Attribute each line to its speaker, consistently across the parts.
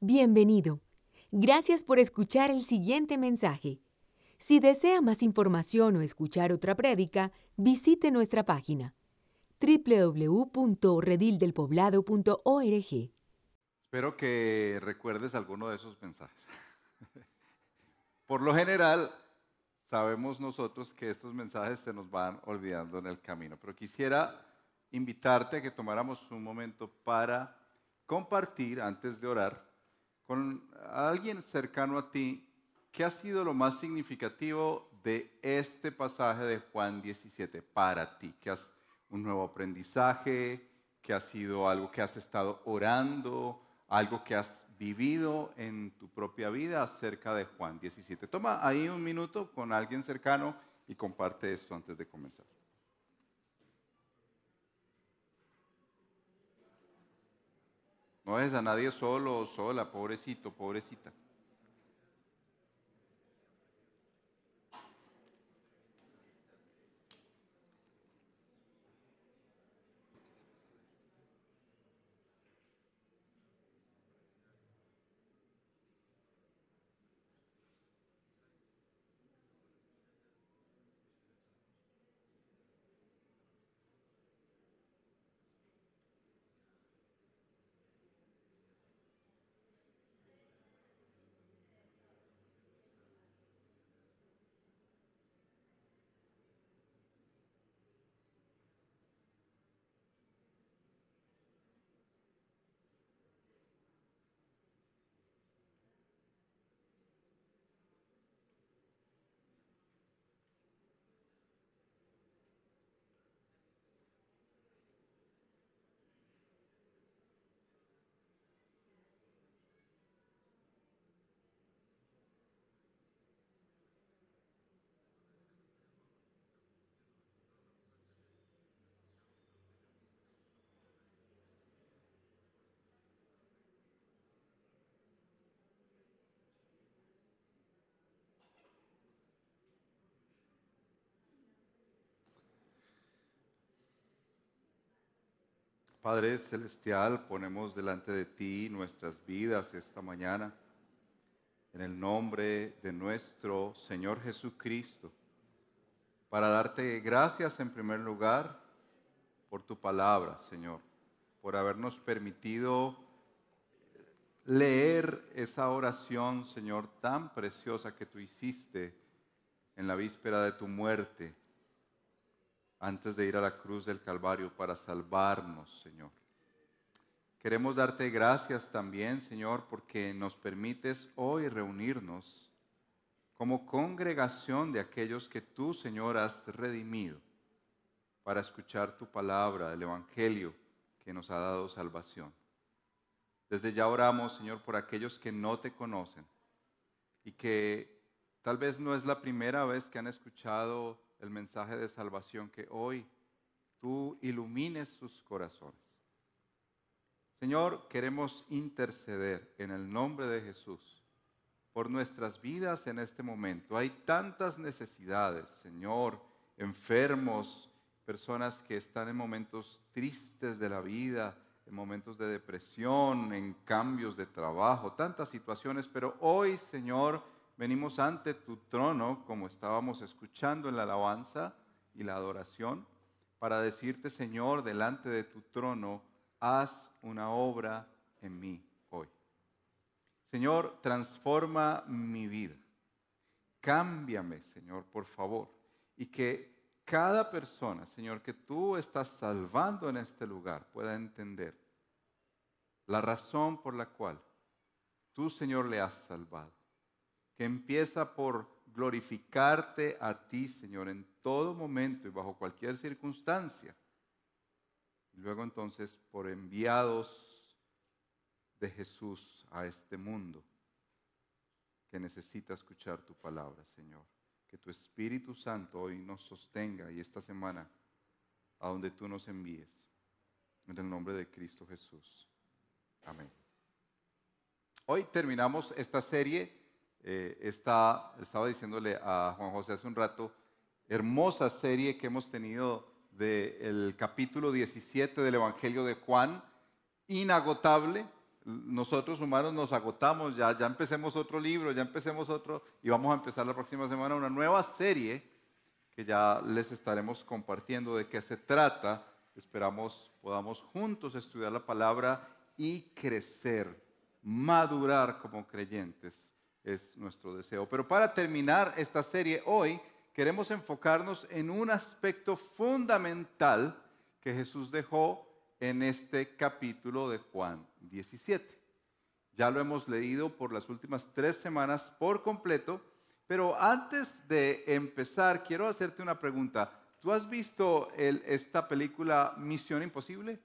Speaker 1: Bienvenido. Gracias por escuchar el siguiente mensaje. Si desea más información o escuchar otra prédica, visite nuestra página www.redildelpoblado.org.
Speaker 2: Espero que recuerdes alguno de esos mensajes. Por lo general, sabemos nosotros que estos mensajes se nos van olvidando en el camino, pero quisiera invitarte a que tomáramos un momento para compartir antes de orar con alguien cercano a ti qué ha sido lo más significativo de este pasaje de Juan 17 para ti, que has un nuevo aprendizaje, que ha sido algo que has estado orando, algo que has vivido en tu propia vida acerca de Juan 17. Toma ahí un minuto con alguien cercano y comparte esto antes de comenzar. No es a nadie solo o sola, pobrecito, pobrecita. Padre Celestial, ponemos delante de ti nuestras vidas esta mañana, en el nombre de nuestro Señor Jesucristo, para darte gracias en primer lugar por tu palabra, Señor, por habernos permitido leer esa oración, Señor, tan preciosa que tú hiciste en la víspera de tu muerte antes de ir a la cruz del Calvario para salvarnos, Señor. Queremos darte gracias también, Señor, porque nos permites hoy reunirnos como congregación de aquellos que tú, Señor, has redimido para escuchar tu palabra, el Evangelio que nos ha dado salvación. Desde ya oramos, Señor, por aquellos que no te conocen y que tal vez no es la primera vez que han escuchado el mensaje de salvación, que hoy tú ilumines sus corazones. Señor, queremos interceder en el nombre de Jesús por nuestras vidas en este momento. Hay tantas necesidades, Señor, enfermos, personas que están en momentos tristes de la vida, en momentos de depresión, en cambios de trabajo, tantas situaciones, pero hoy, Señor, venimos ante tu trono, como estábamos escuchando en la alabanza y la adoración, para decirte, Señor, delante de tu trono, haz una obra en mí hoy. Señor, transforma mi vida. Cámbiame, Señor, por favor. Y que cada persona, Señor, que tú estás salvando en este lugar pueda entender la razón por la cual tú, Señor, le has salvado que empieza por glorificarte a ti, Señor, en todo momento y bajo cualquier circunstancia. Y luego entonces por enviados de Jesús a este mundo que necesita escuchar tu palabra, Señor. Que tu Espíritu Santo hoy nos sostenga y esta semana a donde tú nos envíes. En el nombre de Cristo Jesús. Amén. Hoy terminamos esta serie eh, estaba diciéndole a Juan José hace un rato, hermosa serie que hemos tenido del capítulo 17 del Evangelio de Juan, inagotable. nosotros humanos nos agotamos, ya, ya empecemos otro libro, ya empecemos otro, y vamos a empezar la próxima semana una nueva serie que ya les estaremos compartiendo de qué se trata. Esperamos podamos juntos estudiar la palabra y crecer, madurar como creyentes, es nuestro deseo. Pero para terminar esta serie hoy, queremos enfocarnos en un aspecto fundamental que Jesús dejó en este capítulo de Juan 17. Ya lo hemos leído por las últimas tres semanas por completo, pero antes de empezar, quiero hacerte una pregunta. ¿Tú has visto esta película Misión Imposible?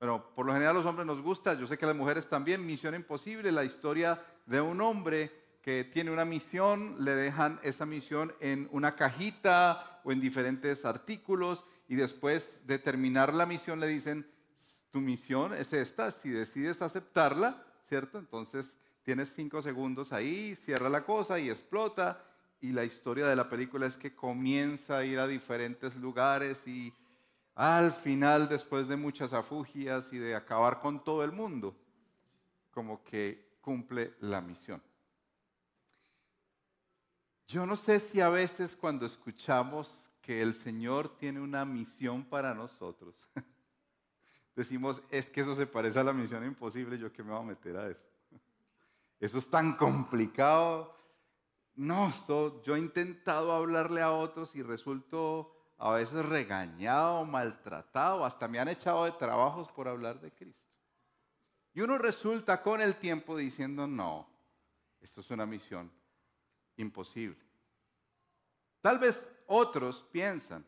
Speaker 2: Bueno, por lo general los hombres nos gusta, yo sé que las mujeres también, Misión Imposible, la historia de un hombre que tiene una misión, le dejan esa misión en una cajita o en diferentes artículos y después de terminar la misión le dicen, tu misión es esta, si decides aceptarla, ¿cierto? Entonces tienes cinco segundos ahí, cierra la cosa y explota. Y la historia de la película es que comienza a ir a diferentes lugares y al final, después de muchas afugias y de acabar con todo el mundo, como que cumple la misión. Yo no sé si a veces cuando escuchamos que el Señor tiene una misión para nosotros, decimos, es que eso se parece a la misión imposible, yo qué me voy a meter a eso. Eso es tan complicado. No, yo he intentado hablarle a otros y resulto a veces regañado, maltratado, hasta me han echado de trabajos por hablar de Cristo. Y uno resulta con el tiempo diciendo, no, esto es una misión imposible. Tal vez otros piensan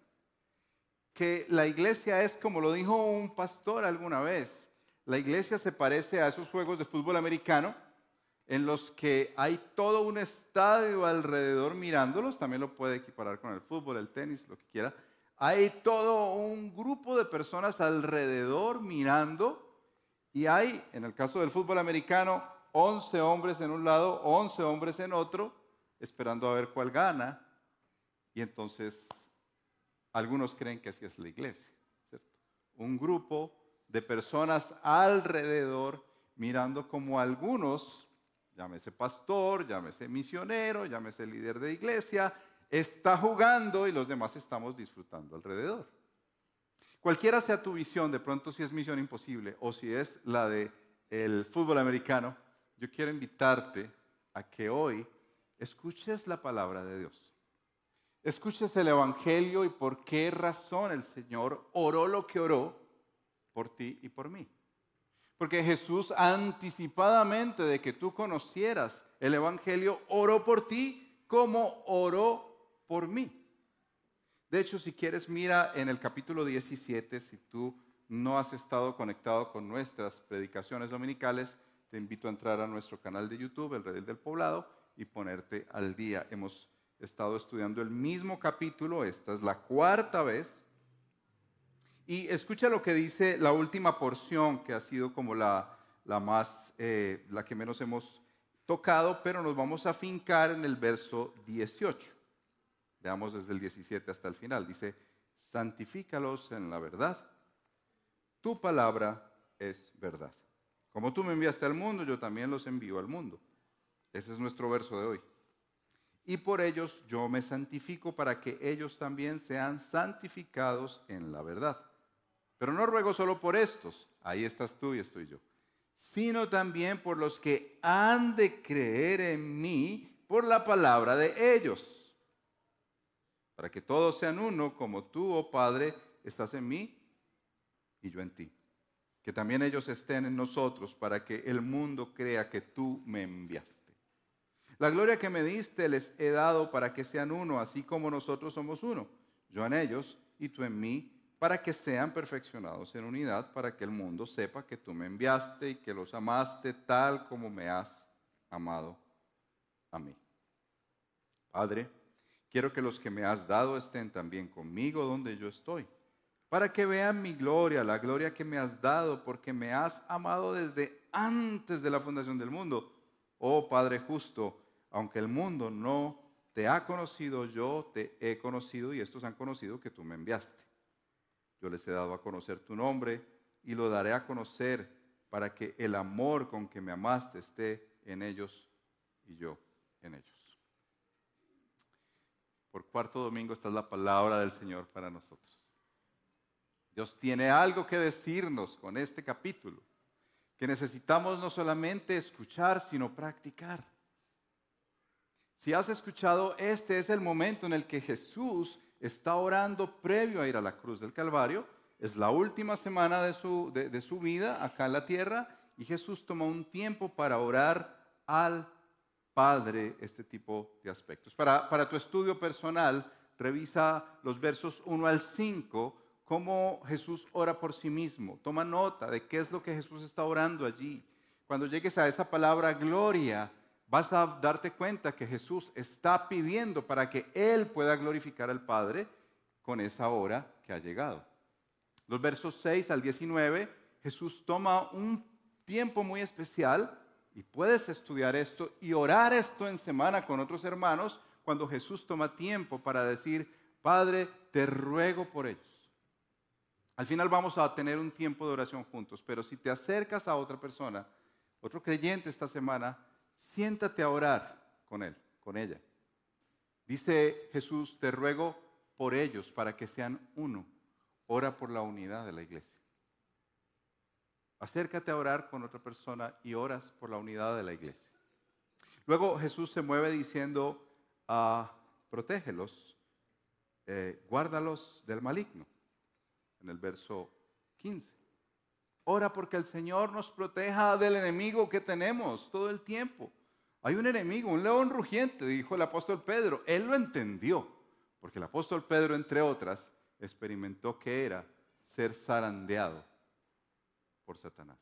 Speaker 2: que la iglesia es como lo dijo un pastor alguna vez, la iglesia se parece a esos juegos de fútbol americano en los que hay todo un estadio alrededor mirándolos, también lo puede equiparar con el fútbol, el tenis, lo que quiera. Hay todo un grupo de personas alrededor mirando y hay, en el caso del fútbol americano, 11 hombres en un lado, 11 hombres en otro, esperando a ver cuál gana. Y entonces algunos creen que así es la iglesia. Un grupo de personas alrededor mirando como algunos, llámese pastor, llámese misionero, llámese líder de iglesia, está jugando y los demás estamos disfrutando alrededor. Cualquiera sea tu visión, de pronto si es misión imposible o si es la de el fútbol americano, yo quiero invitarte a que hoy escuches la palabra de Dios. Escuches el Evangelio y por qué razón el Señor oró lo que oró por ti y por mí. Porque Jesús anticipadamente de que tú conocieras el Evangelio, oró por ti como oró por mí. De hecho, si quieres, mira en el capítulo 17, si tú no has estado conectado con nuestras predicaciones dominicales, te invito a entrar a nuestro canal de YouTube, El Redil del Poblado, y ponerte al día. Hemos estado estudiando el mismo capítulo, esta es la cuarta vez. Y escucha lo que dice la última porción, que ha sido como la, la más, eh, la que menos hemos tocado, pero nos vamos a fincar en el verso 18. Veamos desde el 17 hasta el final. Dice, santifícalos en la verdad. Tu palabra es verdad. Como tú me enviaste al mundo, yo también los envío al mundo. Ese es nuestro verso de hoy y por ellos yo me santifico para que ellos también sean santificados en la verdad. Pero no ruego solo por estos, ahí estás tú y estoy yo, sino también por los que han de creer en mí por la palabra de ellos, para que todos sean uno como tú, oh Padre, estás en mí y yo en ti. Que también ellos estén en nosotros para que el mundo crea que tú me enviaste. La gloria que me diste les he dado para que sean uno, así como nosotros somos uno, yo en ellos y tú en mí, para que sean perfeccionados en unidad, para que el mundo sepa que tú me enviaste y que los amaste tal como me has amado a mí. Padre, quiero que los que me has dado estén también conmigo donde yo estoy, para que vean mi gloria, la gloria que me has dado, porque me has amado desde antes de la fundación del mundo. Oh Padre justo, aunque el mundo no te ha conocido, yo te he conocido y estos han conocido que tú me enviaste. Yo les he dado a conocer tu nombre y lo daré a conocer para que el amor con que me amaste esté en ellos y yo en ellos. Por cuarto domingo esta es la palabra del Señor para nosotros. Dios tiene algo que decirnos con este capítulo, que necesitamos no solamente escuchar, sino practicar. Si has escuchado, este es el momento en el que Jesús está orando previo a ir a la cruz del Calvario. Es la última semana de su, de, su vida acá en la tierra y Jesús toma un tiempo para orar al Padre este tipo de aspectos. Para, para tu estudio personal, revisa los versos 1 al 5, cómo Jesús ora por sí mismo. Toma nota de qué es lo que Jesús está orando allí. Cuando llegues a esa palabra gloria, vas a darte cuenta que Jesús está pidiendo para que Él pueda glorificar al Padre con esa hora que ha llegado. Los versos 6 al 19, Jesús toma un tiempo muy especial y puedes estudiar esto y orar esto en semana con otros hermanos cuando Jesús toma tiempo para decir, Padre, te ruego por ellos. Al final vamos a tener un tiempo de oración juntos, pero si te acercas a otra persona, otro creyente esta semana, siéntate a orar con él, con ella. Dice Jesús, te ruego por ellos para que sean uno. Ora por la unidad de la iglesia. Acércate a orar con otra persona y oras por la unidad de la iglesia. Luego Jesús se mueve diciendo, ah, protégelos, eh, guárdalos del maligno, en el verso 15. Ora porque el Señor nos proteja del enemigo que tenemos todo el tiempo. Hay un enemigo, un león rugiente, dijo el apóstol Pedro. Él lo entendió, porque el apóstol Pedro, entre otras, experimentó que era ser zarandeado por Satanás.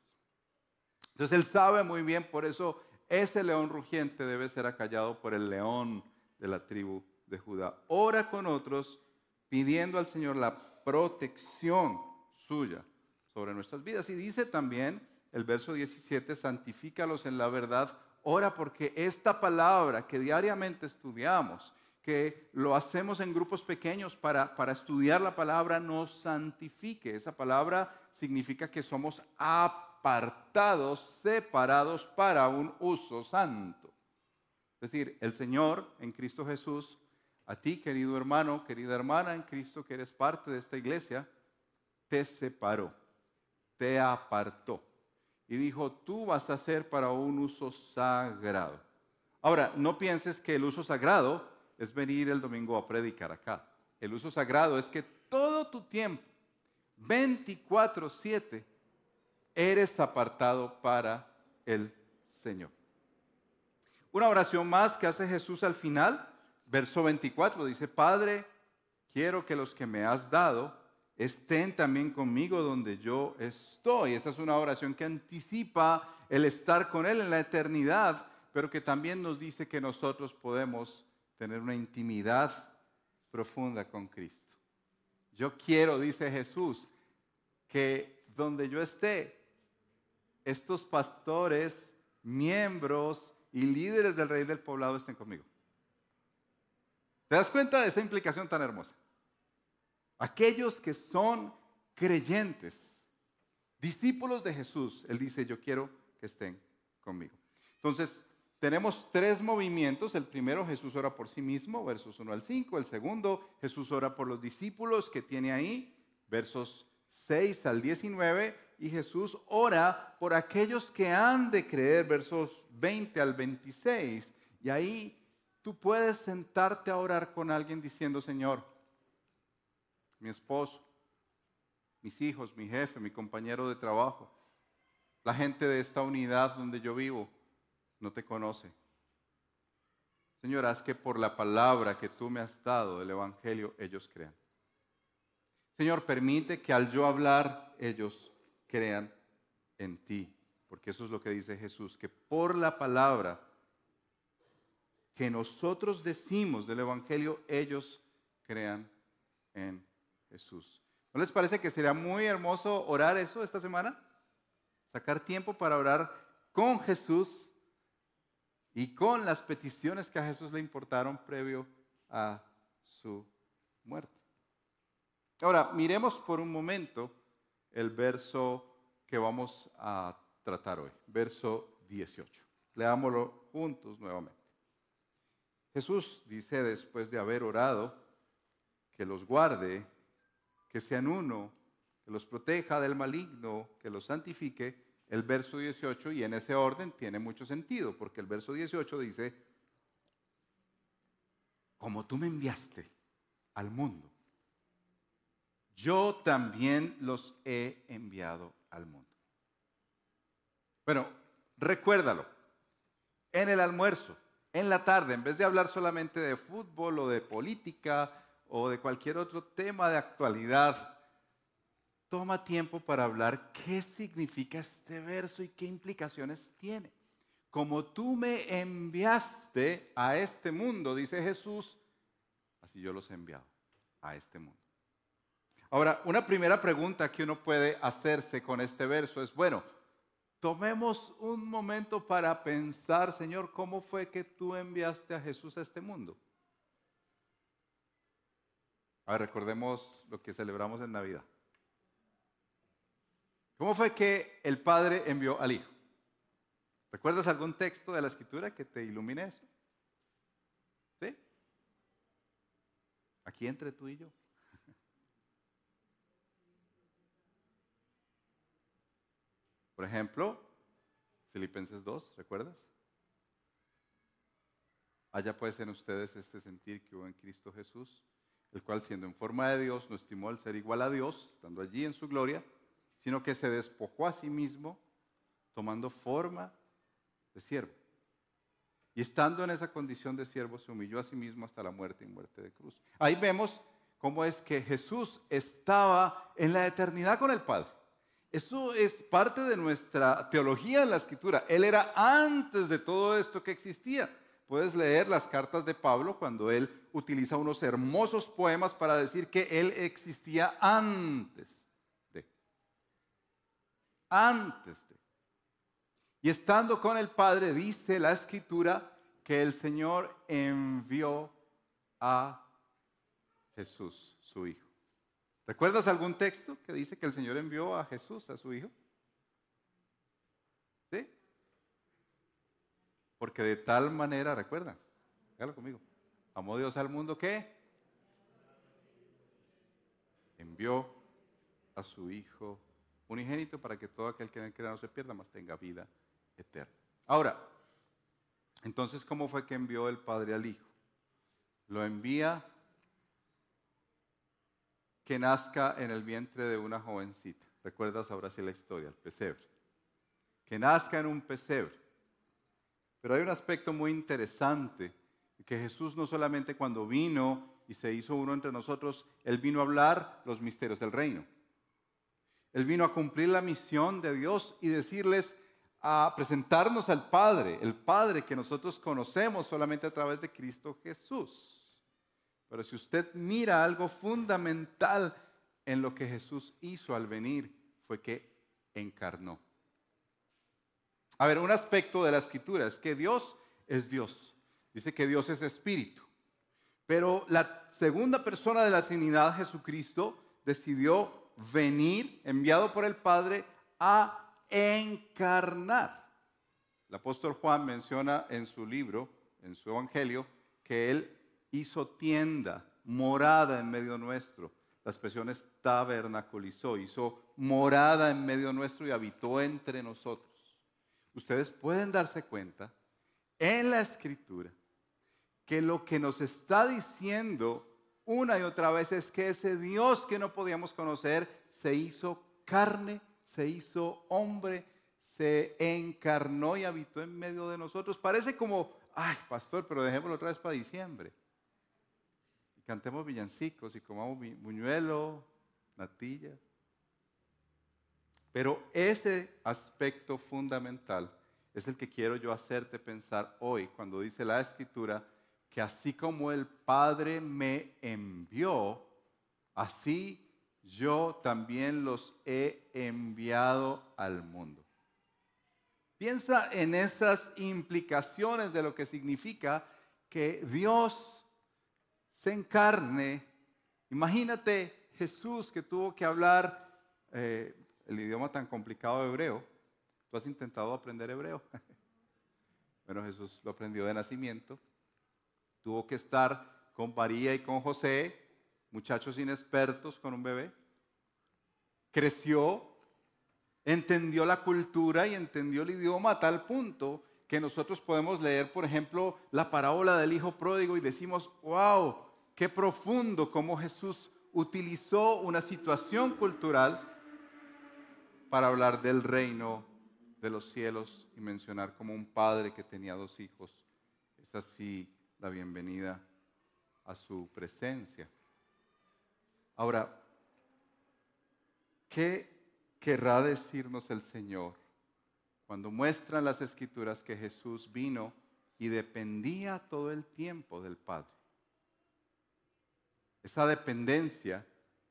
Speaker 2: Entonces él sabe muy bien, por eso ese león rugiente debe ser acallado por el león de la tribu de Judá. Ora con otros pidiendo al Señor la protección suya sobre nuestras vidas. Y dice también el verso 17, santifícalos en la verdad. Ora porque esta palabra que diariamente estudiamos, que lo hacemos en grupos pequeños para, para estudiar la palabra, nos santifique. Esa palabra significa que somos apartados, separados para un uso santo. Es decir, el Señor en Cristo Jesús, a ti querido hermano, querida hermana en Cristo que eres parte de esta iglesia, te separó, te apartó y dijo, tú vas a ser para un uso sagrado. Ahora, no pienses que el uso sagrado es venir el domingo a predicar acá. El uso sagrado es que todo tu tiempo, 24/7, eres apartado para el Señor. Una oración más que hace Jesús al final, verso 24, dice, Padre, quiero que los que me has dado estén también conmigo donde yo estoy. Esa es una oración que anticipa el estar con Él en la eternidad, pero que también nos dice que nosotros podemos tener una intimidad profunda con Cristo. Yo quiero, dice Jesús, que donde yo esté, estos pastores, miembros y líderes del rey del poblado estén conmigo. ¿Te das cuenta de esa implicación tan hermosa? Aquellos que son creyentes, discípulos de Jesús, Él dice, yo quiero que estén conmigo. Entonces, tenemos tres movimientos. El primero, Jesús ora por sí mismo, versos 1 al 5. El segundo, Jesús ora por los discípulos que tiene ahí, versos 6 al 19. Y Jesús ora por aquellos que han de creer, versos 20 al 26. Y ahí tú puedes sentarte a orar con alguien diciendo, Señor, mi esposo, mis hijos, mi jefe, mi compañero de trabajo, la gente de esta unidad donde yo vivo no te conoce. Señor, haz que por la palabra que tú me has dado del Evangelio ellos crean. Señor, permite que al yo hablar ellos crean en ti, porque eso es lo que dice Jesús, que por la palabra que nosotros decimos del Evangelio, ellos crean en Jesús. ¿No les parece que sería muy hermoso orar eso esta semana? Sacar tiempo para orar con Jesús y con las peticiones que a Jesús le importaron previo a su muerte. Ahora, miremos por un momento el verso que vamos a tratar hoy, verso 18. Leámoslo juntos nuevamente. Jesús dice después de haber orado que los guarde, que sean uno, que los proteja del maligno, que los santifique, el verso 18 y en ese orden tiene mucho sentido, porque el verso 18 dice, como tú me enviaste al mundo, yo también los he enviado al mundo. Bueno, recuérdalo, en el almuerzo, en la tarde, en vez de hablar solamente de fútbol o de política o de cualquier otro tema de actualidad, toma tiempo para hablar qué significa este verso y qué implicaciones tiene. Como tú me enviaste a este mundo, dice Jesús, así yo los he enviado a este mundo. Ahora, una primera pregunta que uno puede hacerse con este verso es, bueno, tomemos un momento para pensar, Señor, ¿cómo fue que tú enviaste a Jesús a este mundo? A recordemos lo que celebramos en Navidad. ¿Cómo fue que el Padre envió al Hijo? ¿Recuerdas algún texto de la Escritura que te ilumine eso? ¿Sí? Aquí entre tú y yo. Por ejemplo, Filipenses 2, ¿recuerdas? Allá pues en ustedes este sentir que hubo en Cristo Jesús, el cual siendo en forma de Dios no estimó el ser igual a Dios, estando allí en su gloria, sino que se despojó a sí mismo, tomando forma de siervo. Y estando en esa condición de siervo, se humilló a sí mismo hasta la muerte y muerte de cruz. Ahí vemos cómo es que Jesús estaba en la eternidad con el Padre. Eso es parte de nuestra teología en la escritura. Él era antes de todo esto que existía. Puedes leer las cartas de Pablo cuando él utiliza unos hermosos poemas para decir que él existía antes de. Antes de. Y estando con el Padre, dice la escritura que el Señor envió a Jesús, su Hijo. ¿Recuerdas algún texto que dice que el Señor envió a Jesús, a su Hijo? ¿Sí? Porque de tal manera, recuerda, hágalo conmigo, amó Dios al mundo que envió a su Hijo unigénito para que todo aquel que en él crea no se pierda, mas tenga vida eterna. Ahora, entonces, ¿cómo fue que envió el Padre al Hijo? Lo envía que nazca en el vientre de una jovencita. ¿Recuerdas ahora sí la historia, el pesebre? Que nazca en un pesebre. Pero hay un aspecto muy interesante, que Jesús no solamente cuando vino y se hizo uno entre nosotros, Él vino a hablar los misterios del reino. Él vino a cumplir la misión de Dios y decirles, a presentarnos al Padre, el Padre que nosotros conocemos solamente a través de Cristo Jesús. Pero si usted mira algo fundamental en lo que Jesús hizo al venir, fue que encarnó. A ver, un aspecto de la escritura es que Dios es Dios. Dice que Dios es espíritu. Pero la segunda persona de la Trinidad, Jesucristo, decidió venir, enviado por el Padre, a encarnar. El apóstol Juan menciona en su libro, en su evangelio, que él hizo tienda, morada en medio nuestro. La expresión es tabernaculizó, hizo morada en medio nuestro y habitó entre nosotros. Ustedes pueden darse cuenta en la escritura que lo que nos está diciendo una y otra vez es que ese Dios que no podíamos conocer se hizo carne, se hizo hombre, se encarnó y habitó en medio de nosotros. Parece como, ay, pastor, pero dejémoslo otra vez para diciembre cantemos villancicos y comamos buñuelo, natilla. Pero ese aspecto fundamental es el que quiero yo hacerte pensar hoy cuando dice la escritura que así como el Padre me envió, así yo también los he enviado al mundo. Piensa en esas implicaciones de lo que significa que Dios se encarne. Imagínate Jesús que tuvo que hablar eh, el idioma tan complicado de hebreo, ¿Tú has intentado aprender hebreo? bueno, Jesús lo aprendió de nacimiento. Tuvo que estar con María y con José, muchachos inexpertos con un bebé. Creció, entendió la cultura y entendió el idioma a tal punto que nosotros podemos leer, por ejemplo, la parábola del hijo pródigo y decimos, wow, qué profundo cómo Jesús utilizó una situación cultural para hablar del reino de los cielos y mencionar como un padre que tenía dos hijos. Es así la bienvenida a su presencia. Ahora, ¿qué querrá decirnos el Señor cuando muestran las escrituras que Jesús vino y dependía todo el tiempo del Padre? Esa dependencia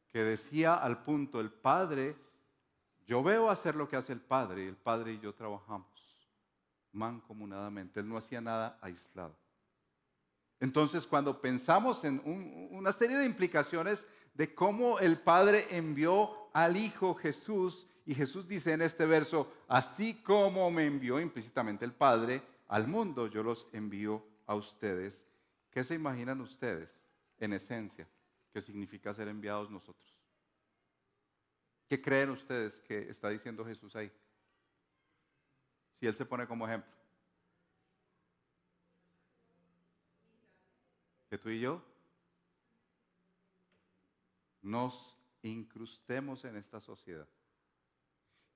Speaker 2: que decía al punto el Padre, yo veo hacer lo que hace el Padre y el Padre y yo trabajamos mancomunadamente. Él no hacía nada aislado. Entonces, cuando pensamos en una serie de implicaciones de cómo el Padre envió al Hijo Jesús, y Jesús dice en este verso, así como me envió implícitamente el Padre al mundo, yo los envío a ustedes. ¿Qué se imaginan ustedes en esencia que significa ser enviados nosotros? ¿Qué creen ustedes que está diciendo Jesús ahí? Si Él se pone como ejemplo. Que tú y yo nos incrustemos en esta sociedad.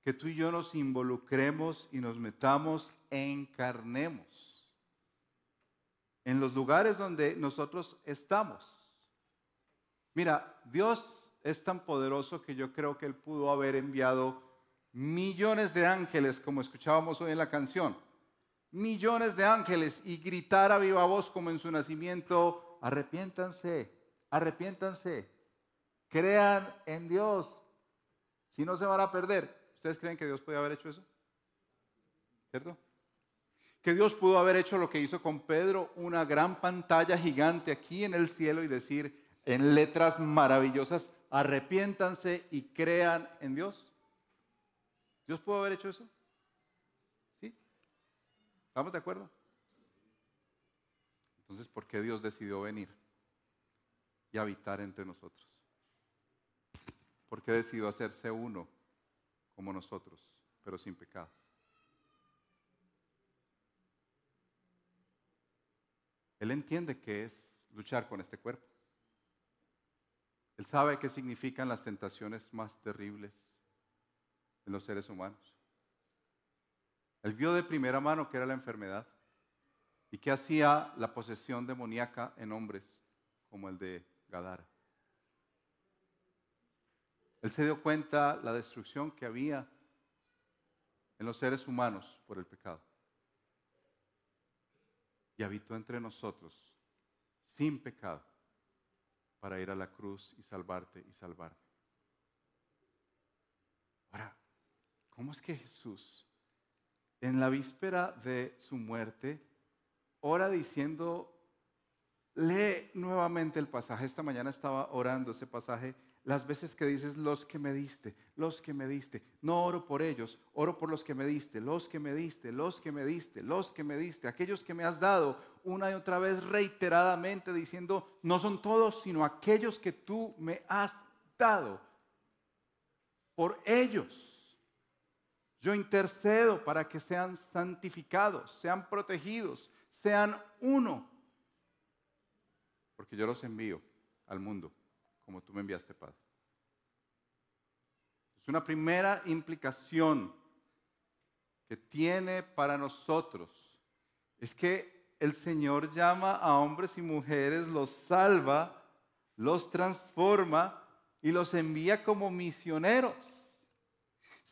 Speaker 2: Que tú y yo nos involucremos y nos metamos, encarnemos en los lugares donde nosotros estamos. Mira, Dios es tan poderoso que yo creo que Él pudo haber enviado millones de ángeles, como escuchábamos hoy en la canción. Millones de ángeles y gritar a viva voz como en su nacimiento, arrepiéntanse, arrepiéntanse, crean en Dios, si no se van a perder. ¿Ustedes creen que Dios puede haber hecho eso? ¿Cierto? Que Dios pudo haber hecho lo que hizo con Pedro, una gran pantalla gigante aquí en el cielo y decir en letras maravillosas, arrepiéntanse y crean en Dios. ¿Dios pudo haber hecho eso? ¿Sí? ¿Estamos de acuerdo? Entonces, ¿por qué Dios decidió venir y habitar entre nosotros? ¿Por qué decidió hacerse uno como nosotros, pero sin pecado? Él entiende que es luchar con este cuerpo. Él sabe qué significan las tentaciones más terribles en los seres humanos. Él vio de primera mano qué era la enfermedad y qué hacía la posesión demoníaca en hombres como el de Gadara. Él se dio cuenta la destrucción que había en los seres humanos por el pecado. Y habitó entre nosotros sin pecado para ir a la cruz y salvarte y salvarme. Ahora, ¿cómo es que Jesús, en la víspera de su muerte, ora diciendo, lee nuevamente el pasaje? Esta mañana estaba orando ese pasaje las veces que dices los que me diste, los que me diste. No oro por ellos, oro por los que me diste, los que me diste, los que me diste, los que me diste, aquellos que me has dado una y otra vez reiteradamente diciendo, no son todos, sino aquellos que tú me has dado. Por ellos yo intercedo para que sean santificados, sean protegidos, sean uno. Porque yo los envío al mundo como tú me enviaste, Padre. Es una primera implicación que tiene para nosotros. Es que el Señor llama a hombres y mujeres, los salva, los transforma y los envía como misioneros.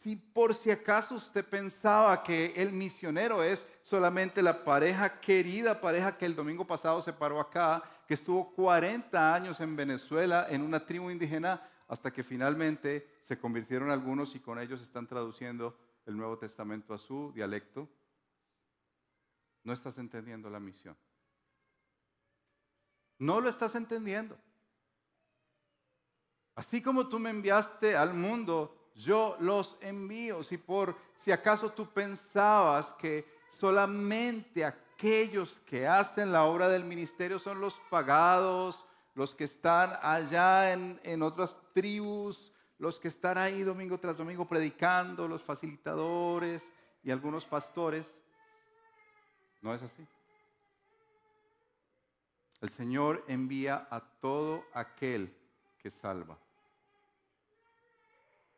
Speaker 2: Si por si acaso usted pensaba que el misionero es solamente la pareja querida, pareja que el domingo pasado se paró acá, que estuvo 40 años en Venezuela en una tribu indígena, hasta que finalmente se convirtieron algunos y con ellos están traduciendo el Nuevo Testamento a su dialecto, no estás entendiendo la misión. No lo estás entendiendo. Así como tú me enviaste al mundo yo los envío. Si por si acaso tú pensabas que solamente aquellos que hacen la obra del ministerio son los pagados, los que están allá en, en otras tribus, los que están ahí domingo tras domingo predicando, los facilitadores y algunos pastores, no es así. El Señor envía a todo aquel que salva.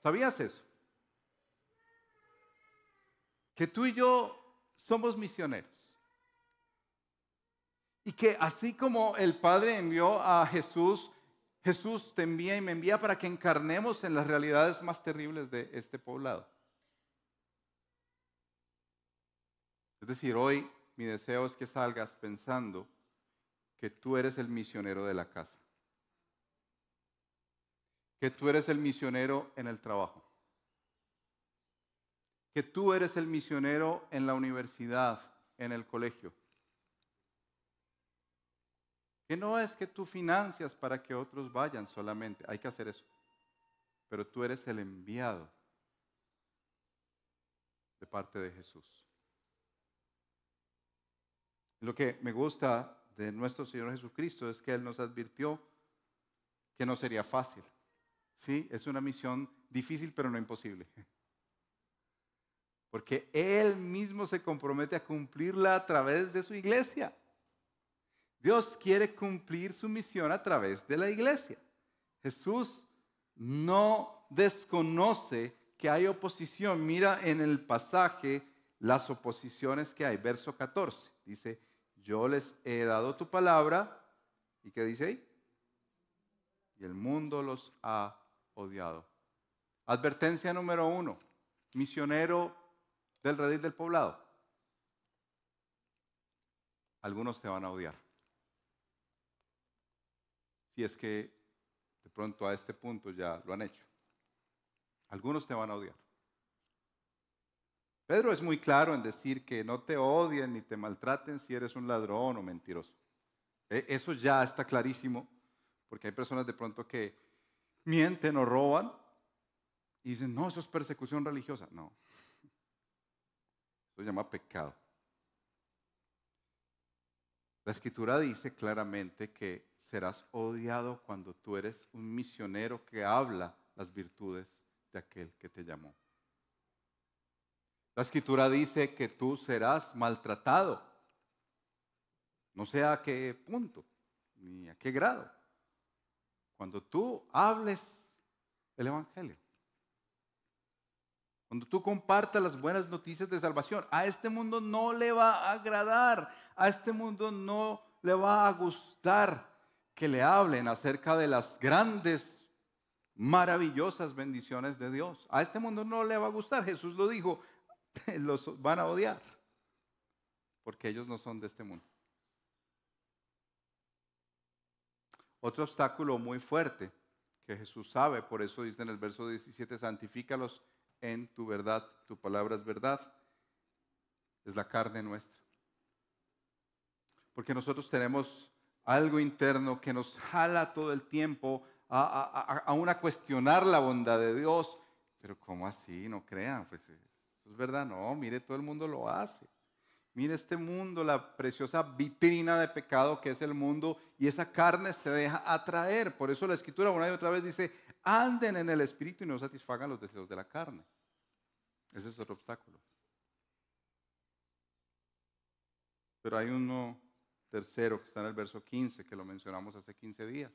Speaker 2: ¿Sabías eso? Que tú y yo somos misioneros. Y que así como el Padre envió a Jesús, Jesús te envía y me envía para que encarnemos en las realidades más terribles de este poblado. Es decir, hoy mi deseo es que salgas pensando que tú eres el misionero de la casa, que tú eres el misionero en el trabajo, que tú eres el misionero en la universidad, en el colegio, que no es que tú financias para que otros vayan solamente, hay que hacer eso, pero tú eres el enviado de parte de Jesús. Lo que me gusta de nuestro Señor Jesucristo es que Él nos advirtió que no sería fácil. Sí, es una misión difícil pero no imposible. Porque Él mismo se compromete a cumplirla a través de su iglesia. Dios quiere cumplir su misión a través de la iglesia. Jesús no desconoce que hay oposición. Mira en el pasaje las oposiciones que hay. Verso 14. Dice, yo les he dado tu palabra. ¿Y qué dice ahí? Y el mundo los ha odiado. Advertencia número uno. Misionero del redil del poblado. Algunos te van a odiar. Si es que de pronto a este punto ya lo han hecho. Algunos te van a odiar. Pedro es muy claro en decir que no te odien ni te maltraten si eres un ladrón o mentiroso. E, eso ya está clarísimo, porque hay personas de pronto que mienten o roban y dicen, no, eso es persecución religiosa. No, eso se llama pecado. La escritura dice claramente que serás odiado cuando tú eres un misionero que habla las virtudes de aquel que te llamó. La escritura dice que tú serás maltratado. No sé a qué punto, ni a qué grado. Cuando tú hables el Evangelio. Cuando tú compartas las buenas noticias de salvación, a este mundo no le va a agradar, a este mundo no le va a gustar que le hablen acerca de las grandes, maravillosas bendiciones de Dios. A este mundo no le va a gustar. Jesús lo dijo, los van a odiar, porque ellos no son de este mundo. Otro obstáculo muy fuerte que Jesús sabe, por eso dice en el verso 17, santifícalos en tu verdad, tu palabra es verdad, es la carne nuestra. Porque nosotros tenemos algo interno que nos jala todo el tiempo a, a, cuestionar la bondad de Dios. Pero ¿cómo así? No crean, pues es verdad, no, mire, todo el mundo lo hace. Mire este mundo, la preciosa vitrina de pecado que es el mundo, y esa carne se deja atraer. Por eso la escritura una y otra vez dice, anden en el espíritu y no satisfagan los deseos de la carne. Ese es otro obstáculo. Pero hay uno tercero que está en el verso 15, que lo mencionamos hace 15 días,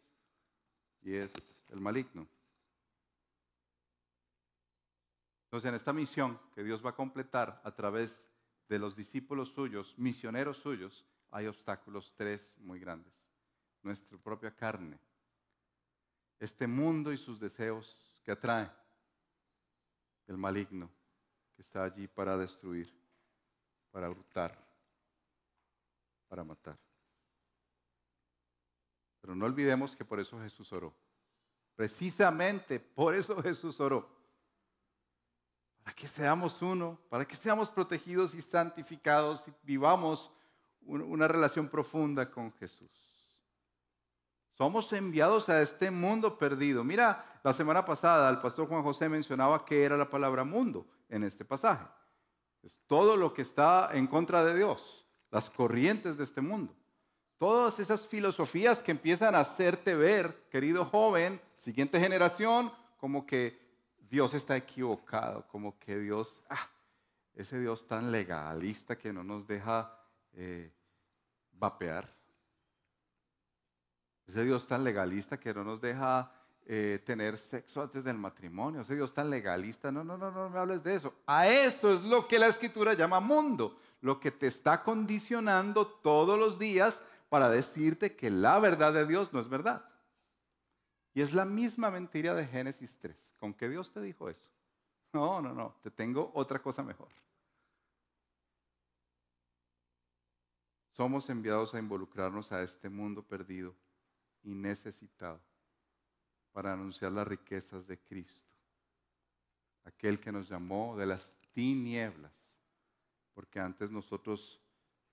Speaker 2: y es el maligno. Entonces, en esta misión que Dios va a completar a través de los discípulos suyos, misioneros suyos, hay obstáculos tres muy grandes. Nuestra propia carne, este mundo y sus deseos que atrae el maligno que está allí para destruir, para hurtar, para matar. Pero no olvidemos que por eso Jesús oró. Precisamente por eso Jesús oró para que seamos uno, para que seamos protegidos y santificados y vivamos una relación profunda con Jesús. Somos enviados a este mundo perdido. Mira, la semana pasada el pastor Juan José mencionaba que era la palabra mundo en este pasaje. Es todo lo que está en contra de Dios, las corrientes de este mundo. Todas esas filosofías que empiezan a hacerte ver, querido joven, siguiente generación, como que Dios está equivocado, como que Dios, ah, ese Dios tan legalista que no nos deja eh, vapear. Ese Dios tan legalista que no nos deja eh, tener sexo antes del matrimonio. Ese Dios tan legalista. No, no, no, no me hables de eso. A eso es lo que la escritura llama mundo. Lo que te está condicionando todos los días para decirte que la verdad de Dios no es verdad. Y es la misma mentira de Génesis 3. ¿Con qué Dios te dijo eso? No, no, no. Te tengo otra cosa mejor. Somos enviados a involucrarnos a este mundo perdido y necesitado para anunciar las riquezas de Cristo, aquel que nos llamó de las tinieblas, porque antes nosotros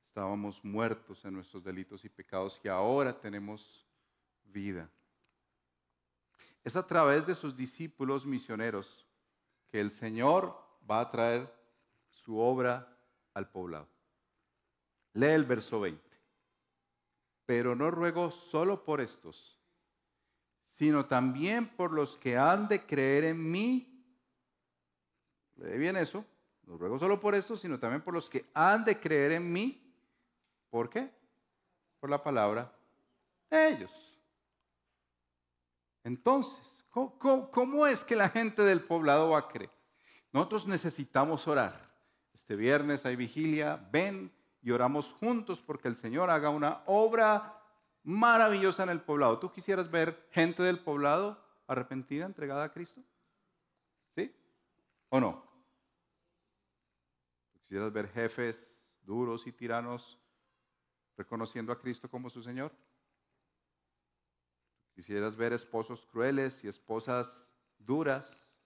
Speaker 2: estábamos muertos en nuestros delitos y pecados y ahora tenemos vida. Es a través de sus discípulos misioneros que el Señor va a traer su obra al poblado. Lee el verso 20 pero no ruego solo por estos, sino también por los que han de creer en mí. ¿Le bien eso? No ruego solo por estos, sino también por los que han de creer en mí. ¿Por qué? Por la palabra de ellos. Entonces, ¿cómo, es que la gente del poblado va a creer? Nosotros necesitamos orar. Este viernes hay vigilia, ven y oramos juntos porque el Señor haga una obra maravillosa en el poblado. ¿Tú quisieras ver gente del poblado arrepentida, entregada a Cristo? ¿Sí? ¿O no? ¿Tú quisieras ver jefes duros y tiranos reconociendo a Cristo como su Señor? ¿Quisieras ver esposos crueles y esposas duras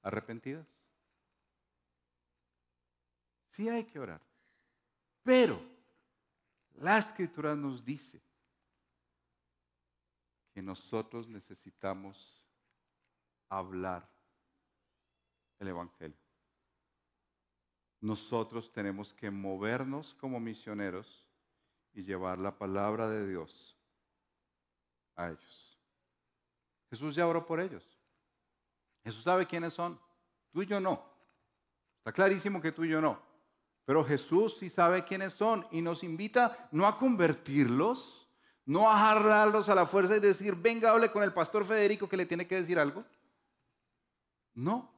Speaker 2: arrepentidas? Sí hay que orar. Pero la escritura nos dice que nosotros necesitamos hablar el Evangelio. Nosotros tenemos que movernos como misioneros y llevar la palabra de Dios a ellos. Jesús ya oró por ellos. Jesús sabe quiénes son. Tú y yo no. Está clarísimo que tú y yo no. Pero Jesús sí sabe quiénes son y nos invita no a convertirlos, no a jalarlos a la fuerza y decir, venga, hable con el pastor Federico que le tiene que decir algo. No.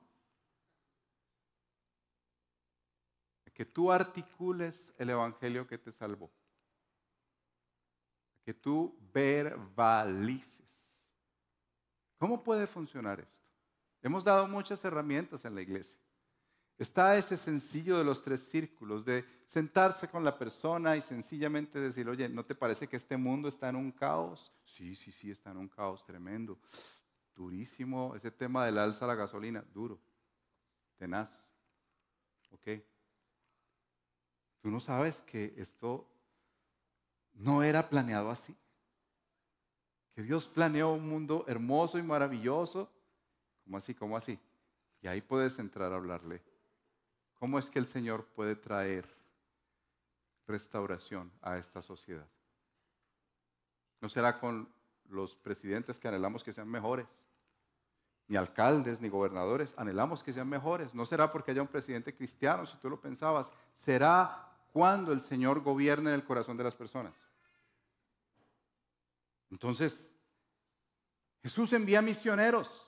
Speaker 2: Que tú articules el evangelio que te salvó. Que tú verbalices. ¿Cómo puede funcionar esto? Hemos dado muchas herramientas en la iglesia. Está ese sencillo de los tres círculos, de sentarse con la persona y sencillamente decir, oye, ¿no te parece que este mundo está en un caos? Sí, sí, sí, está en un caos tremendo. Durísimo, ese tema del alza a la gasolina, duro, tenaz. ¿Ok? Tú no sabes que esto no era planeado así. Que Dios planeó un mundo hermoso y maravilloso. ¿Cómo así? ¿Cómo así? Y ahí puedes entrar a hablarle ¿Cómo es que el Señor puede traer restauración a esta sociedad? No será con los presidentes que anhelamos que sean mejores, ni alcaldes, ni gobernadores, anhelamos que sean mejores. No será porque haya un presidente cristiano, si tú lo pensabas, será cuando el Señor gobierne en el corazón de las personas. Entonces, Jesús envía misioneros.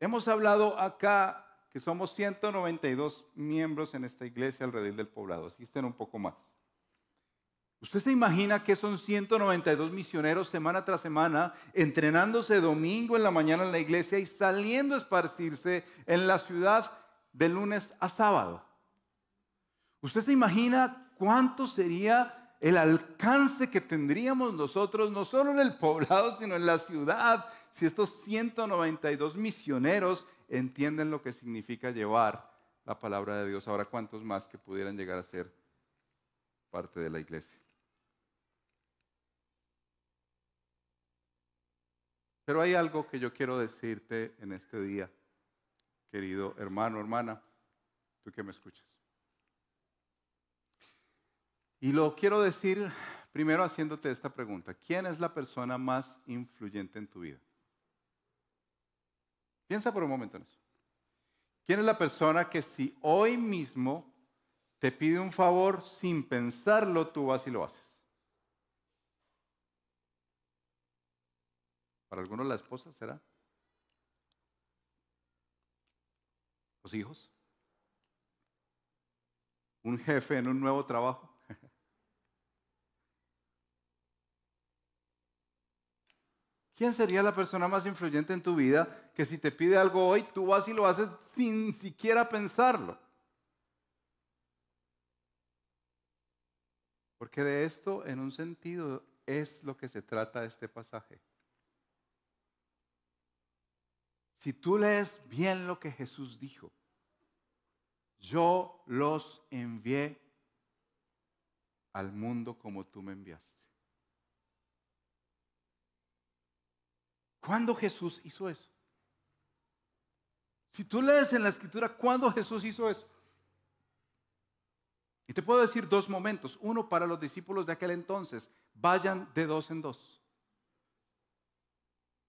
Speaker 2: Hemos hablado acá que somos 192 miembros en esta iglesia alrededor del poblado, existen un poco más. ¿Usted se imagina que son 192 misioneros semana tras semana, entrenándose domingo en la mañana en la iglesia y saliendo a esparcirse en la ciudad de lunes a sábado? ¿Usted se imagina cuánto sería el alcance que tendríamos nosotros, no solo en el poblado, sino en la ciudad, si estos 192 misioneros entienden lo que significa llevar la palabra de Dios. Ahora, ¿cuántos más que pudieran llegar a ser parte de la iglesia? Pero hay algo que yo quiero decirte en este día, querido hermano, hermana, tú que me escuchas. Y lo quiero decir primero haciéndote esta pregunta. ¿Quién es la persona más influyente en tu vida? Piensa por un momento en eso. ¿Quién es la persona que si hoy mismo te pide un favor sin pensarlo, tú vas y lo haces? Para algunos la esposa será. Los hijos. Un jefe en un nuevo trabajo. ¿Quién sería la persona más influyente en tu vida que si te pide algo hoy, tú vas y lo haces sin siquiera pensarlo? Porque de esto, en un sentido, es lo que se trata este pasaje. Si tú lees bien lo que Jesús dijo, yo los envié al mundo como tú me enviaste. ¿Cuándo Jesús hizo eso? Si tú lees en la escritura, ¿cuándo Jesús hizo eso? Y te puedo decir dos momentos. Uno para los discípulos de aquel entonces, vayan de dos en dos.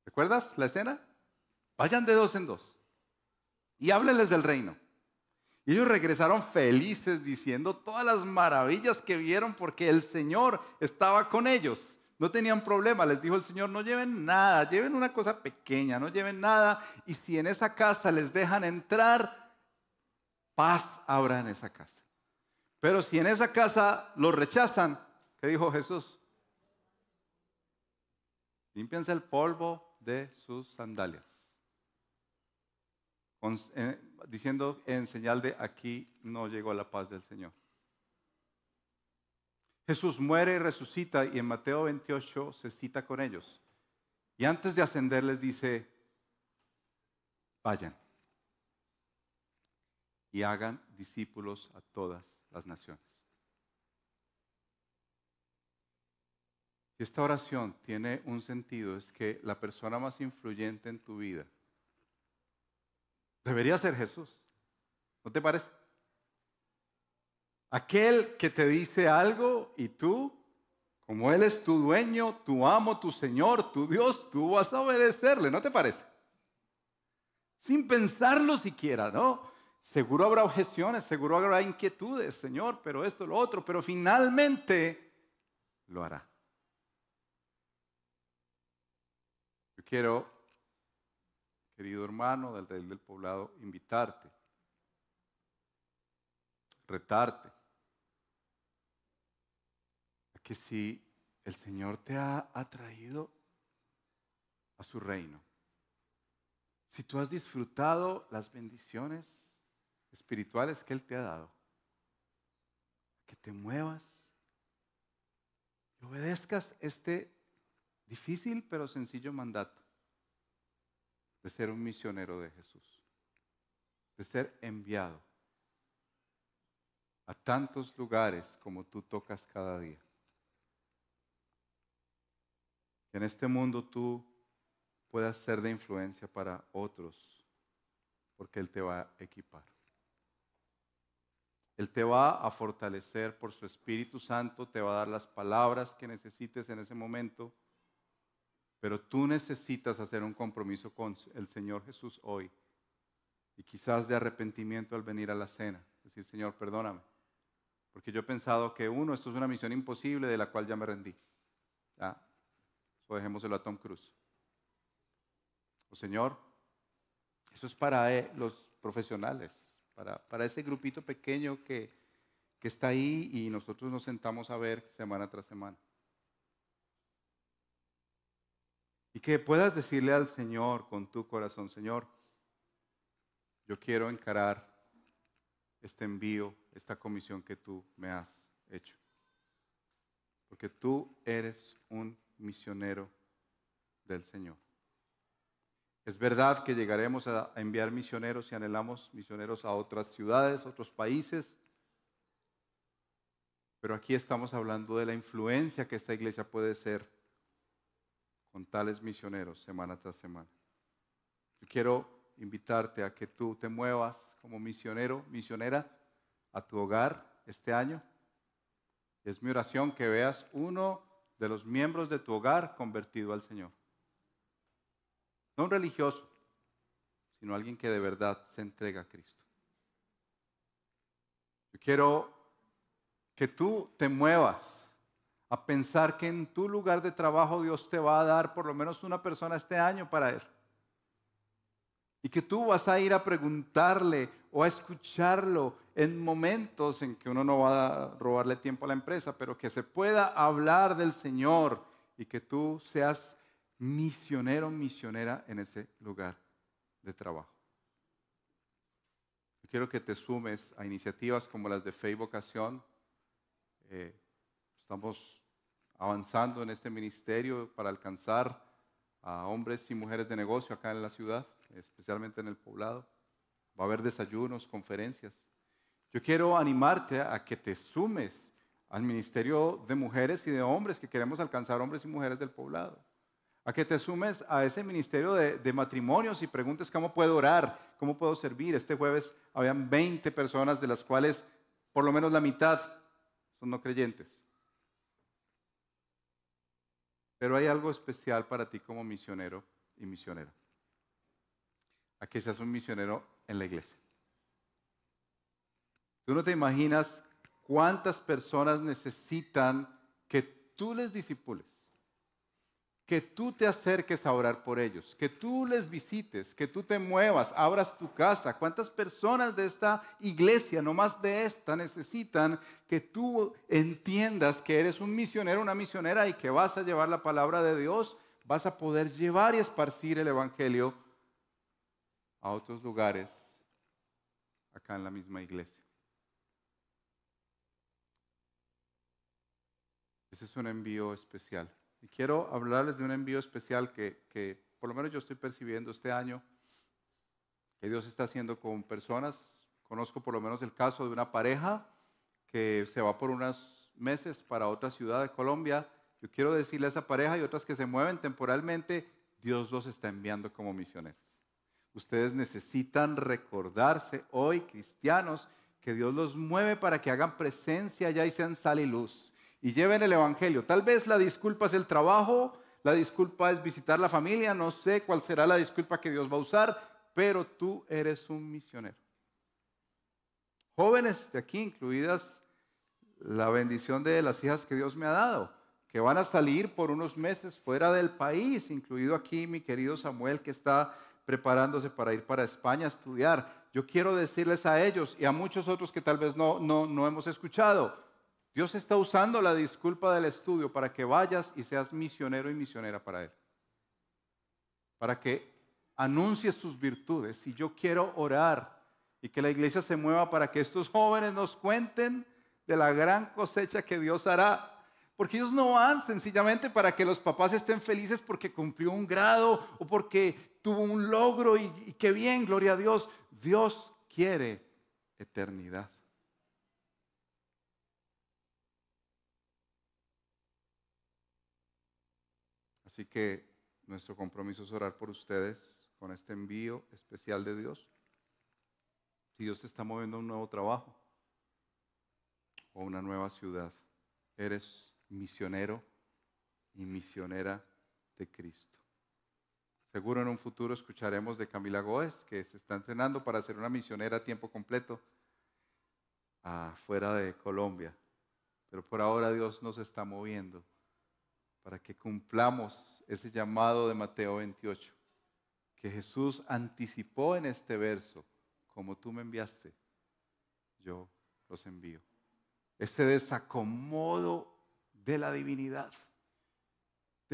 Speaker 2: ¿Recuerdas la escena? Vayan de dos en dos y háblenles del reino. Y ellos regresaron felices diciendo todas las maravillas que vieron porque el Señor estaba con ellos. No tenían problema, les dijo el Señor, no lleven nada, lleven una cosa pequeña, no lleven nada. Y si en esa casa les dejan entrar, paz habrá en esa casa. Pero si en esa casa lo rechazan, ¿qué dijo Jesús? Límpiense el polvo de sus sandalias. Eh, diciendo en señal de aquí no llegó la paz del Señor. Jesús muere y resucita y en Mateo 28 se cita con ellos. Y antes de ascender les dice, vayan y hagan discípulos a todas las naciones. Si esta oración tiene un sentido, es que la persona más influyente en tu vida Debería ser Jesús. ¿No te parece? Aquel que te dice algo y tú, como Él es tu dueño, tu amo, tu Señor, tu Dios, tú vas a obedecerle, ¿no te parece? Sin pensarlo siquiera, ¿no? Seguro habrá objeciones, seguro habrá inquietudes, Señor, pero esto, lo otro, pero finalmente lo hará. Yo quiero querido hermano del rey del poblado, invitarte, retarte, que si el Señor te ha atraído a su reino, si tú has disfrutado las bendiciones espirituales que Él te ha dado, que te muevas y obedezcas este difícil pero sencillo mandato de ser un misionero de Jesús, de ser enviado a tantos lugares como tú tocas cada día. En este mundo tú puedas ser de influencia para otros, porque Él te va a equipar. Él te va a fortalecer por su Espíritu Santo, te va a dar las palabras que necesites en ese momento pero tú necesitas hacer un compromiso con el Señor Jesús hoy. Y quizás de arrepentimiento al venir a la cena. Decir, Señor, perdóname. Porque yo he pensado que uno, esto es una misión imposible de la cual ya me rendí. Dejémoselo a Tom Cruise. O Señor, eso es para eh, los profesionales, para, para ese grupito pequeño que, que está ahí y nosotros nos sentamos a ver semana tras semana. Y que puedas decirle al Señor con tu corazón, Señor, yo quiero encarar este envío, esta comisión que tú me has hecho. Porque tú eres un misionero del Señor. Es verdad que llegaremos a enviar misioneros y anhelamos misioneros a otras ciudades, otros países, pero aquí estamos hablando de la influencia que esta iglesia puede ser con tales misioneros semana tras semana. Yo quiero invitarte a que tú te muevas como misionero, misionera a tu hogar este año. Es mi oración que veas uno de los miembros de tu hogar convertido al Señor. No un religioso, sino alguien que de verdad se entrega a Cristo. Yo quiero que tú te muevas a pensar que en tu lugar de trabajo Dios te va a dar por lo menos una persona este año para Él. Y que tú vas a ir a preguntarle o a escucharlo en momentos en que uno no va a robarle tiempo a la empresa, pero que se pueda hablar del Señor y que tú seas misionero, misionera en ese lugar de trabajo. Yo quiero que te sumes a iniciativas como las de Fe y Vocación. Eh, estamos avanzando en este ministerio para alcanzar a hombres y mujeres de negocio acá en la ciudad, especialmente en el poblado. Va a haber desayunos, conferencias. Yo quiero animarte a que te sumes al ministerio de mujeres y de hombres que queremos alcanzar hombres y mujeres del poblado. A que te sumes a ese ministerio de, de matrimonios y preguntes cómo puedo orar, cómo puedo servir. Este jueves habían 20 personas de las cuales por lo menos la mitad son no creyentes. Pero hay algo especial para ti como misionero y misionera. A que seas un misionero en la iglesia. Tú no te imaginas cuántas personas necesitan que tú les disipules que tú te acerques a orar por ellos, que tú les visites, que tú te muevas, abras tu casa. ¿Cuántas personas de esta iglesia, no más de esta, necesitan que tú entiendas que eres un misionero, una misionera y que vas a llevar la palabra de Dios? Vas a poder llevar y esparcir el Evangelio a otros lugares acá en la misma iglesia. Ese es un envío especial. Y quiero hablarles de un envío especial que, por lo menos yo estoy percibiendo este año, que Dios está haciendo con personas. Conozco por lo menos el caso de una pareja que se va por unos meses para otra ciudad de Colombia. Yo quiero decirle a esa pareja y otras que se mueven temporalmente, Dios los está enviando como misioneros. Ustedes necesitan recordarse hoy, cristianos, que Dios los mueve para que hagan presencia allá y sean sal y luz y lleven el Evangelio. Tal vez la disculpa es el trabajo, la disculpa es visitar la familia, no sé cuál será la disculpa que Dios va a usar, pero tú eres un misionero. Jóvenes de aquí, incluidas la bendición de las hijas que Dios me ha dado, que van a salir por unos meses fuera del país, incluido aquí mi querido Samuel que está preparándose para ir para España a estudiar. Yo quiero decirles a ellos y a muchos otros que tal vez no, no, no hemos escuchado, Dios está usando la disculpa del estudio para que vayas y seas misionero y misionera para Él. Para que anuncies sus virtudes. Y yo quiero orar y que la iglesia se mueva para que estos jóvenes nos cuenten de la gran cosecha que Dios hará. Porque ellos no van sencillamente para que los papás estén felices porque cumplió un grado o porque tuvo un logro y, qué bien, gloria a Dios. Dios quiere eternidad. Así que nuestro compromiso es orar por ustedes con este envío especial de Dios. Si Dios está moviendo un nuevo trabajo o una nueva ciudad, eres misionero y misionera de Cristo. Seguro en un futuro escucharemos de Camila Goes, que se está entrenando para ser una misionera a tiempo completo afuera de Colombia. Pero por ahora Dios nos está moviendo para que cumplamos ese llamado de Mateo 28, que Jesús anticipó en este verso, como tú me enviaste, yo los envío. Este desacomodo de la divinidad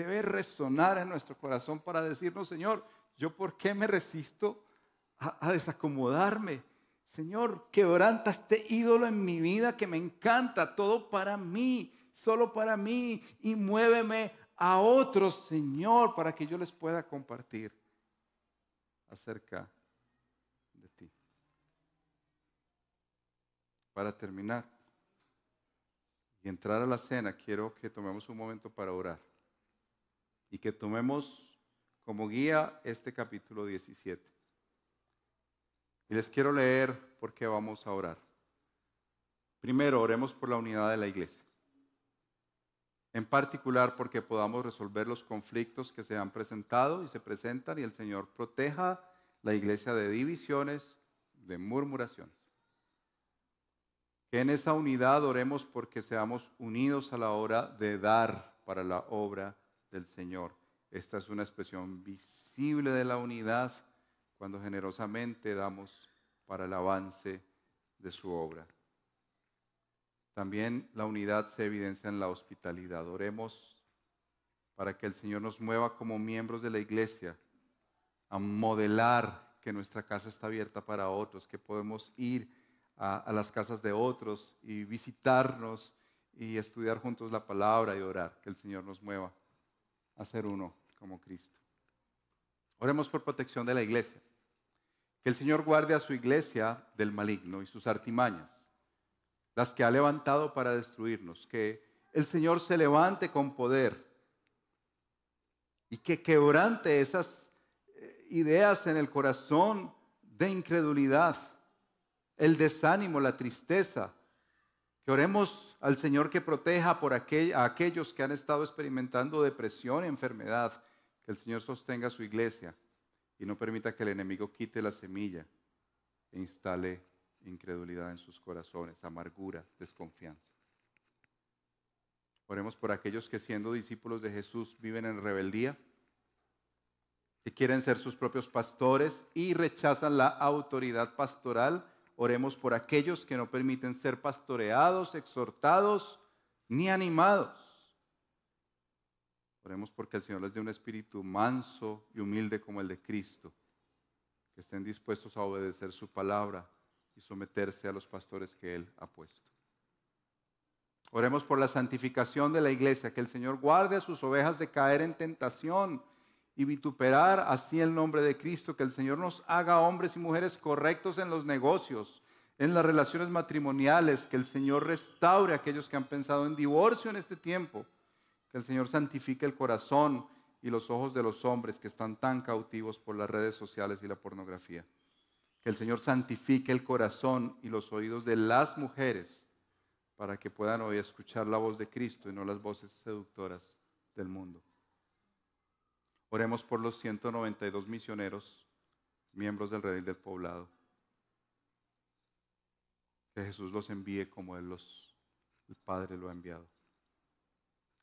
Speaker 2: debe resonar en nuestro corazón para decirnos, Señor, yo por qué me resisto a, desacomodarme. Señor, quebranta este ídolo en mi vida que me encanta, todo para mí solo para mí y muéveme a otros, Señor, para que yo les pueda compartir acerca de ti. Para terminar y entrar a la cena, quiero que tomemos un momento para orar. Y que tomemos como guía este capítulo 17. Y les quiero leer porque vamos a orar. Primero, oremos por la unidad de la iglesia. En particular porque podamos resolver los conflictos que se han presentado y se presentan y el Señor proteja la iglesia de divisiones, de murmuraciones. Que en esa unidad oremos porque seamos unidos a la hora de dar para la obra del Señor. Esta es una expresión visible de la unidad cuando generosamente damos para el avance de su obra. También la unidad se evidencia en la hospitalidad. Oremos para que el Señor nos mueva como miembros de la iglesia a modelar que nuestra casa está abierta para otros, que podemos ir a, a, las casas de otros y visitarnos y estudiar juntos la palabra y orar, que el Señor nos mueva a ser uno como Cristo. Oremos por protección de la iglesia. Que el Señor guarde a su iglesia del maligno y sus artimañas, las que ha levantado para destruirnos. Que el Señor se levante con poder y que quebrante esas eh, ideas en el corazón de incredulidad, el desánimo, la tristeza. Oremos al Señor que proteja por a aquellos que han estado experimentando depresión y enfermedad. Que el Señor sostenga su iglesia y no permita que el enemigo quite la semilla e instale incredulidad en sus corazones, amargura, desconfianza. Oremos por aquellos que siendo discípulos de Jesús viven en rebeldía, que quieren ser sus propios pastores y rechazan la autoridad pastoral. Oremos por aquellos que no permiten ser pastoreados, exhortados ni animados. Oremos porque el Señor les dé un espíritu manso y humilde como el de Cristo, que estén dispuestos a obedecer su palabra y someterse a los pastores que Él ha puesto. Oremos por la santificación de la iglesia, que el Señor guarde a sus ovejas de caer en tentación y vituperar así el nombre de Cristo, que el Señor nos haga hombres y mujeres correctos en los negocios, en las relaciones matrimoniales, que el Señor restaure a aquellos que han pensado en divorcio en este tiempo que el Señor santifique el corazón y los ojos de los hombres que están tan cautivos por las redes sociales y la pornografía. Que el Señor santifique el corazón y los oídos de las mujeres para que puedan hoy escuchar la voz de Cristo y no las voces seductoras del mundo. Oremos por los 192 misioneros, miembros del Redil del Poblado. Que Jesús los envíe como Él los, el Padre lo ha enviado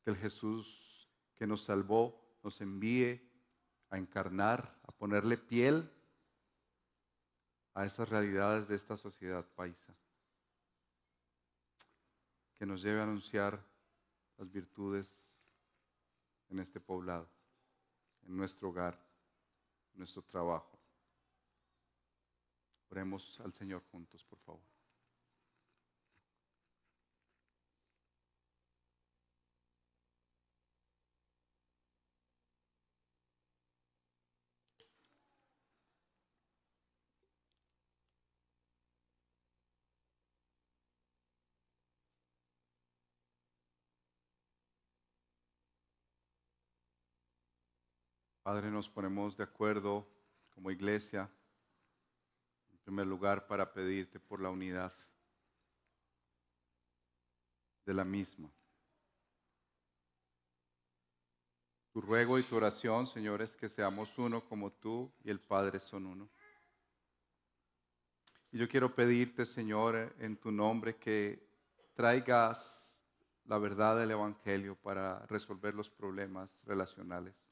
Speaker 2: que el Jesús que nos salvó nos envíe a encarnar, a ponerle piel a estas realidades de esta sociedad paisa. Que nos lleve a anunciar las virtudes en este poblado, en nuestro hogar, en nuestro trabajo. Oremos al Señor juntos, por favor. Padre, nos ponemos de acuerdo como iglesia, en primer lugar, para pedirte por la unidad de la misma. Tu ruego y tu oración, Señor, es que seamos uno como tú y el Padre son uno. Y yo quiero pedirte, Señor, en tu nombre, que traigas la verdad del Evangelio para resolver los problemas relacionales.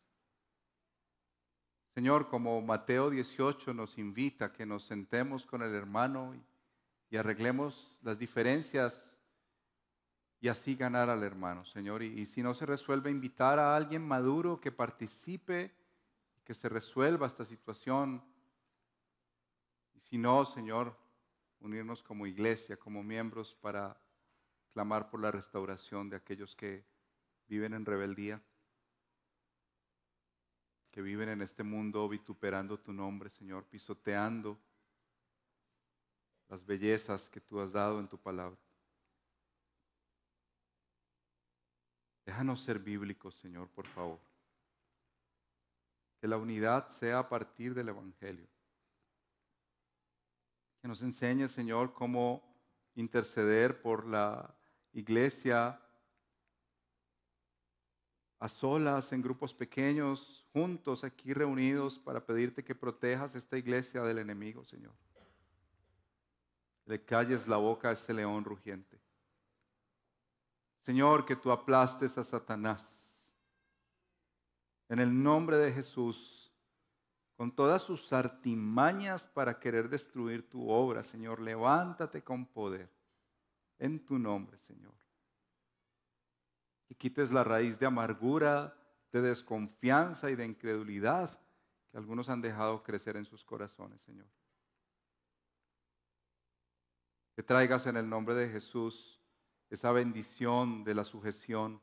Speaker 2: Señor, como Mateo 18 nos invita a que nos sentemos con el hermano y, arreglemos las diferencias y así ganar al hermano, Señor. Y, y, si no se resuelve, invitar a alguien maduro que participe, que se resuelva esta situación. Y si no, Señor, unirnos como iglesia, como miembros para clamar por la restauración de aquellos que viven en rebeldía que viven en este mundo vituperando tu nombre, Señor, pisoteando las bellezas que tú has dado en tu palabra. Déjanos ser bíblicos, Señor, por favor. que la unidad sea a partir del Evangelio. Que nos enseñe, Señor, cómo interceder por la iglesia a solas, en grupos pequeños, juntos aquí reunidos para pedirte que protejas esta iglesia del enemigo, Señor. Le calles la boca a este león rugiente. Señor, que tú aplastes a Satanás. En el nombre de Jesús, con todas sus artimañas para querer destruir tu obra, Señor, levántate con poder. En tu nombre, Señor y quites la raíz de amargura, de desconfianza y de incredulidad que algunos han dejado crecer en sus corazones, Señor. Que traigas en el nombre de Jesús esa bendición de la sujeción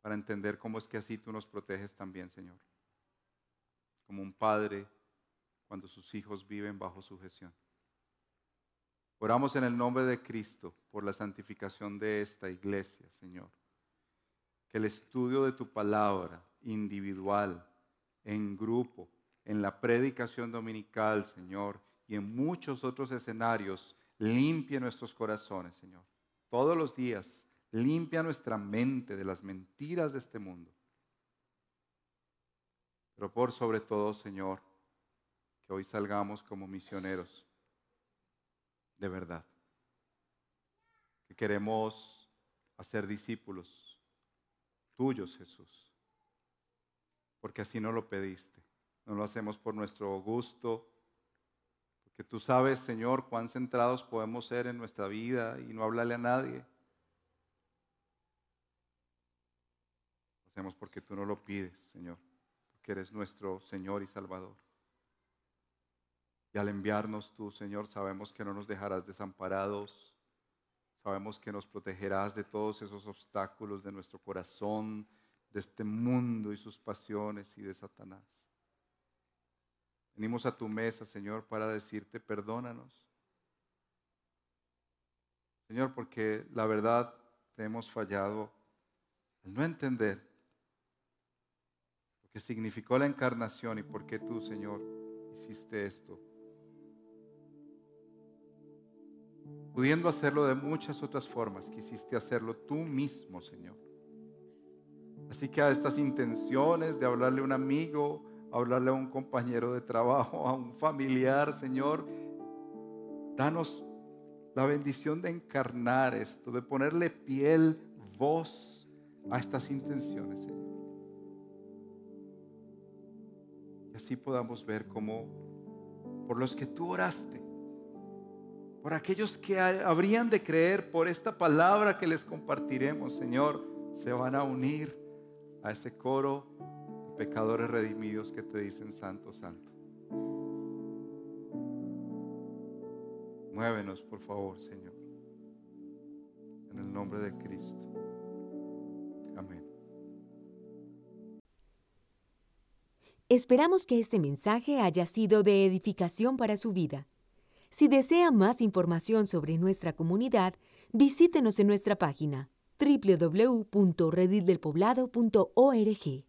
Speaker 2: para entender cómo es que así tú nos proteges también, Señor. Como un padre cuando sus hijos viven bajo sujeción. Oramos en el nombre de Cristo por la santificación de esta iglesia, Señor. Que el estudio de tu palabra individual, en grupo, en la predicación dominical, Señor, y en muchos otros escenarios, limpie nuestros corazones, Señor. Todos los días, limpia nuestra mente de las mentiras de este mundo. Pero por sobre todo, Señor, que hoy salgamos como misioneros de verdad. Que queremos hacer discípulos tuyos, Jesús. Porque así no lo pediste. No lo hacemos por nuestro gusto. Porque tú sabes, Señor, cuán centrados podemos ser en nuestra vida y no hablarle a nadie. Lo hacemos porque tú no lo pides, Señor. Porque eres nuestro Señor y Salvador. Y al enviarnos tú, Señor, sabemos que no nos dejarás desamparados. Sabemos que nos protegerás de todos esos obstáculos de nuestro corazón, de este mundo y sus pasiones y de Satanás. Venimos a tu mesa, Señor, para decirte perdónanos. Señor, porque la verdad te hemos fallado al no entender lo que significó la encarnación y por qué tú, Señor, hiciste esto pudiendo hacerlo de muchas otras formas, quisiste hacerlo tú mismo, Señor. Así que a estas intenciones de hablarle a un amigo, hablarle a un compañero de trabajo, a un familiar, Señor, danos la bendición de encarnar esto, de ponerle piel, voz a estas intenciones, Señor. Y así podamos ver cómo por los que tú oraste, por aquellos que habrían de creer por esta palabra que les compartiremos, Señor, se van a unir a ese coro de pecadores redimidos que te dicen santo, santo. Muévenos, por favor, Señor. En el nombre de Cristo. Amén.
Speaker 1: Esperamos que este mensaje haya sido de edificación para su vida. Si desea más información sobre nuestra comunidad, visítenos en nuestra página www.redildelpoblado.org.